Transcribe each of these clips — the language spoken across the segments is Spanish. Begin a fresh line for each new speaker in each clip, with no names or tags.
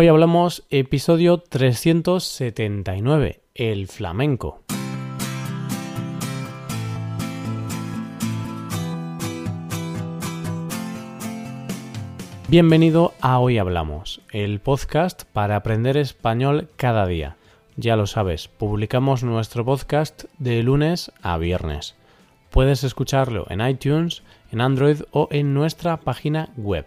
Hoy hablamos episodio 379, el flamenco. Bienvenido a Hoy Hablamos, el podcast para aprender español cada día. Ya lo sabes, publicamos nuestro podcast de lunes a viernes. Puedes escucharlo en iTunes, en Android o en nuestra página web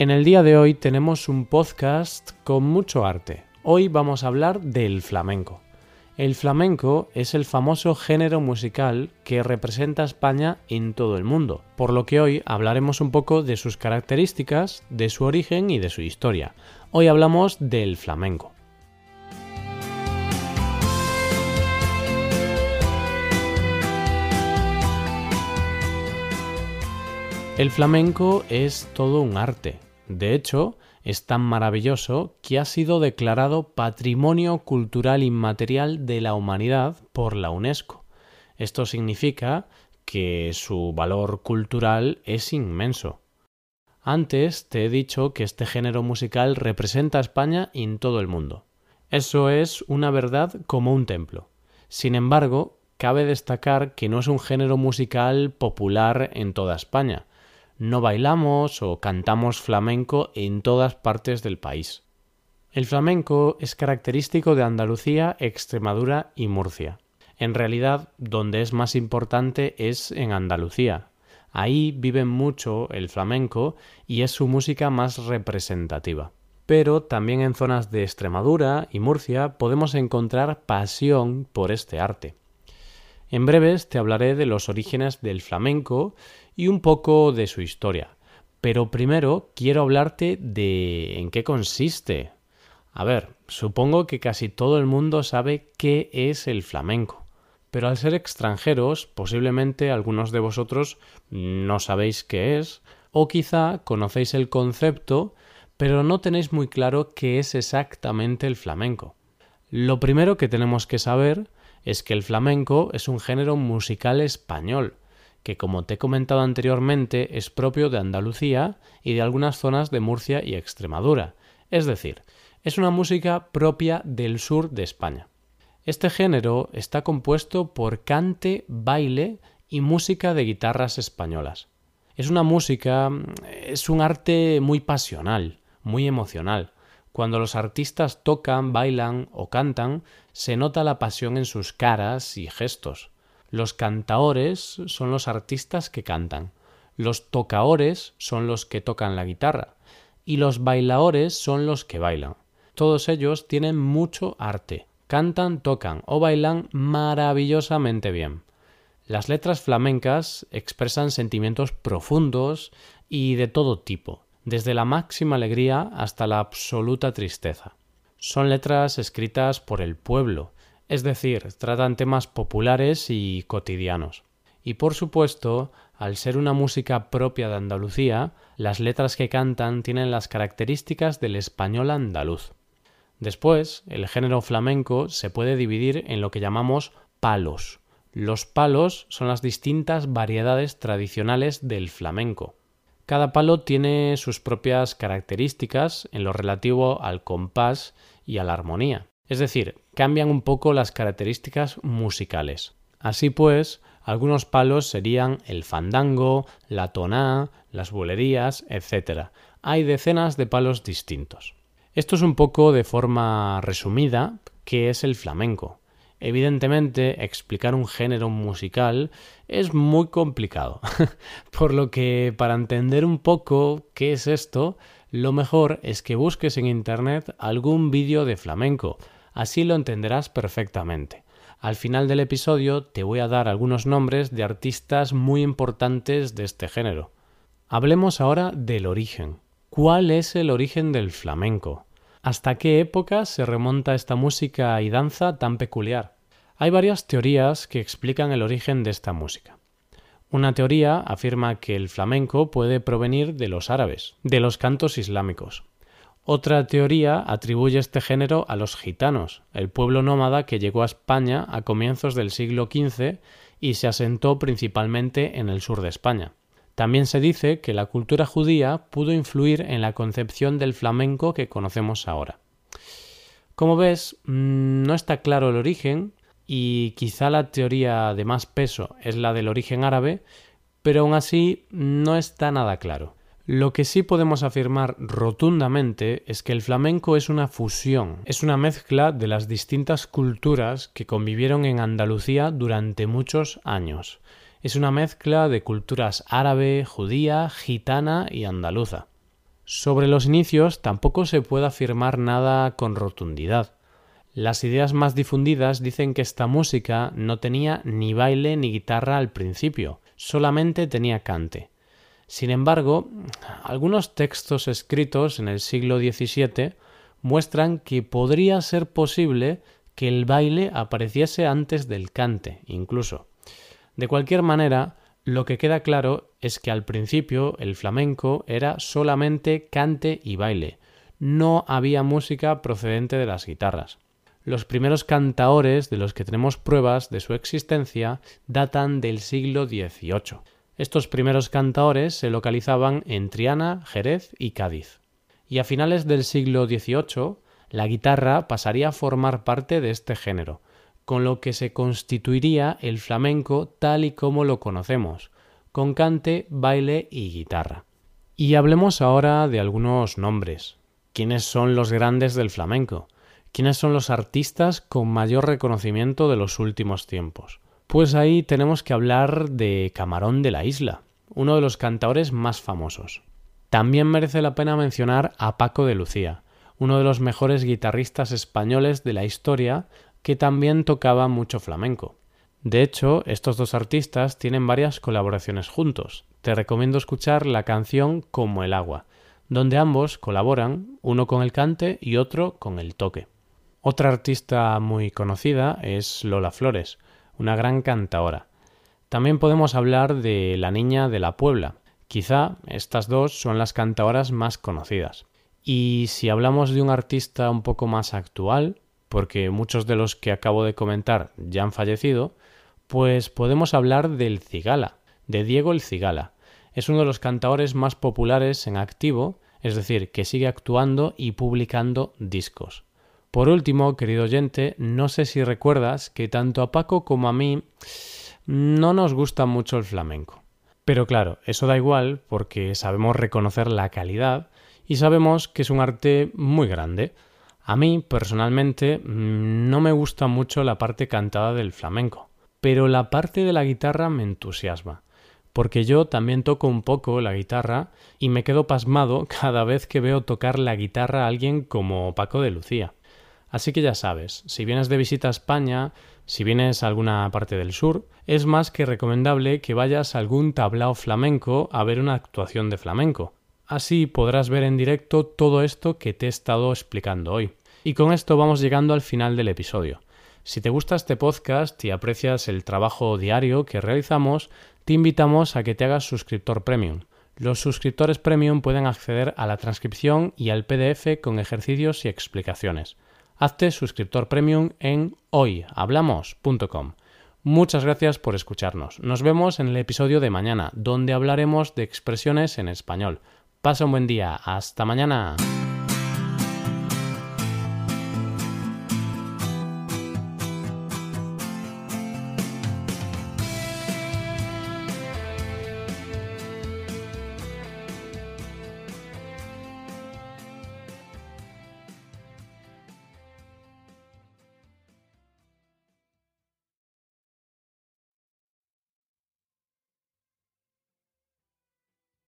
En el día de hoy tenemos un podcast con mucho arte. Hoy vamos a hablar del flamenco. El flamenco es el famoso género musical que representa a España en todo el mundo, por lo que hoy hablaremos un poco de sus características, de su origen y de su historia. Hoy hablamos del flamenco. El flamenco es todo un arte, de hecho, es tan maravilloso que ha sido declarado Patrimonio Cultural Inmaterial de la Humanidad por la UNESCO. Esto significa que su valor cultural es inmenso. Antes te he dicho que este género musical representa a España en todo el mundo. Eso es una verdad como un templo. Sin embargo, cabe destacar que no es un género musical popular en toda España, no bailamos o cantamos flamenco en todas partes del país. El flamenco es característico de Andalucía, Extremadura y Murcia. En realidad, donde es más importante es en Andalucía. Ahí vive mucho el flamenco y es su música más representativa. Pero también en zonas de Extremadura y Murcia podemos encontrar pasión por este arte. En breves te hablaré de los orígenes del flamenco y un poco de su historia. Pero primero quiero hablarte de en qué consiste. A ver, supongo que casi todo el mundo sabe qué es el flamenco. Pero al ser extranjeros, posiblemente algunos de vosotros no sabéis qué es, o quizá conocéis el concepto, pero no tenéis muy claro qué es exactamente el flamenco. Lo primero que tenemos que saber es que el flamenco es un género musical español, que como te he comentado anteriormente es propio de Andalucía y de algunas zonas de Murcia y Extremadura, es decir, es una música propia del sur de España. Este género está compuesto por cante, baile y música de guitarras españolas. Es una música, es un arte muy pasional, muy emocional, cuando los artistas tocan, bailan o cantan, se nota la pasión en sus caras y gestos. Los cantaores son los artistas que cantan, los tocaores son los que tocan la guitarra y los bailaores son los que bailan. Todos ellos tienen mucho arte, cantan, tocan o bailan maravillosamente bien. Las letras flamencas expresan sentimientos profundos y de todo tipo, desde la máxima alegría hasta la absoluta tristeza. Son letras escritas por el pueblo, es decir, tratan temas populares y cotidianos. Y por supuesto, al ser una música propia de Andalucía, las letras que cantan tienen las características del español andaluz. Después, el género flamenco se puede dividir en lo que llamamos palos. Los palos son las distintas variedades tradicionales del flamenco. Cada palo tiene sus propias características en lo relativo al compás y a la armonía. Es decir, cambian un poco las características musicales. Así pues, algunos palos serían el fandango, la toná, las bulerías, etc. Hay decenas de palos distintos. Esto es un poco de forma resumida qué es el flamenco. Evidentemente, explicar un género musical es muy complicado, por lo que para entender un poco qué es esto, lo mejor es que busques en Internet algún vídeo de flamenco, así lo entenderás perfectamente. Al final del episodio te voy a dar algunos nombres de artistas muy importantes de este género. Hablemos ahora del origen. ¿Cuál es el origen del flamenco? ¿Hasta qué época se remonta esta música y danza tan peculiar? Hay varias teorías que explican el origen de esta música. Una teoría afirma que el flamenco puede provenir de los árabes, de los cantos islámicos. Otra teoría atribuye este género a los gitanos, el pueblo nómada que llegó a España a comienzos del siglo XV y se asentó principalmente en el sur de España. También se dice que la cultura judía pudo influir en la concepción del flamenco que conocemos ahora. Como ves, mm, no está claro el origen y quizá la teoría de más peso es la del origen árabe, pero aún así no está nada claro. Lo que sí podemos afirmar rotundamente es que el flamenco es una fusión, es una mezcla de las distintas culturas que convivieron en Andalucía durante muchos años. Es una mezcla de culturas árabe, judía, gitana y andaluza. Sobre los inicios tampoco se puede afirmar nada con rotundidad. Las ideas más difundidas dicen que esta música no tenía ni baile ni guitarra al principio, solamente tenía cante. Sin embargo, algunos textos escritos en el siglo XVII muestran que podría ser posible que el baile apareciese antes del cante, incluso. De cualquier manera, lo que queda claro es que al principio el flamenco era solamente cante y baile, no había música procedente de las guitarras. Los primeros cantaores de los que tenemos pruebas de su existencia datan del siglo XVIII. Estos primeros cantaores se localizaban en Triana, Jerez y Cádiz. Y a finales del siglo XVIII, la guitarra pasaría a formar parte de este género, con lo que se constituiría el flamenco tal y como lo conocemos, con cante, baile y guitarra. Y hablemos ahora de algunos nombres. ¿Quiénes son los grandes del flamenco? ¿Quiénes son los artistas con mayor reconocimiento de los últimos tiempos? Pues ahí tenemos que hablar de Camarón de la Isla, uno de los cantadores más famosos. También merece la pena mencionar a Paco de Lucía, uno de los mejores guitarristas españoles de la historia, que también tocaba mucho flamenco. De hecho, estos dos artistas tienen varias colaboraciones juntos. Te recomiendo escuchar la canción Como el agua, donde ambos colaboran, uno con el cante y otro con el toque. Otra artista muy conocida es Lola Flores, una gran cantaora. También podemos hablar de La Niña de la Puebla. Quizá estas dos son las cantaoras más conocidas. Y si hablamos de un artista un poco más actual, porque muchos de los que acabo de comentar ya han fallecido, pues podemos hablar del Cigala, de Diego el Cigala. Es uno de los cantaores más populares en activo, es decir, que sigue actuando y publicando discos. Por último, querido oyente, no sé si recuerdas que tanto a Paco como a mí no nos gusta mucho el flamenco. Pero claro, eso da igual porque sabemos reconocer la calidad y sabemos que es un arte muy grande. A mí, personalmente, mm, no me gusta mucho la parte cantada del flamenco, pero la parte de la guitarra me entusiasma, porque yo también toco un poco la guitarra y me quedo pasmado cada vez que veo tocar la guitarra a alguien como Paco de Lucía. Así que ya sabes, si vienes de visita a España, si vienes a alguna parte del sur, es más que recomendable que vayas a algún tablao flamenco a ver una actuación de flamenco. Así podrás ver en directo todo esto que te he estado explicando hoy. Y con esto vamos llegando al final del episodio. Si te gusta este podcast y aprecias el trabajo diario que realizamos, te invitamos a que te hagas suscriptor premium. Los suscriptores premium pueden acceder a la transcripción y al PDF con ejercicios y explicaciones. Hazte suscriptor premium en hoyhablamos.com. Muchas gracias por escucharnos. Nos vemos en el episodio de mañana, donde hablaremos de expresiones en español. Pasa un buen día. Hasta mañana.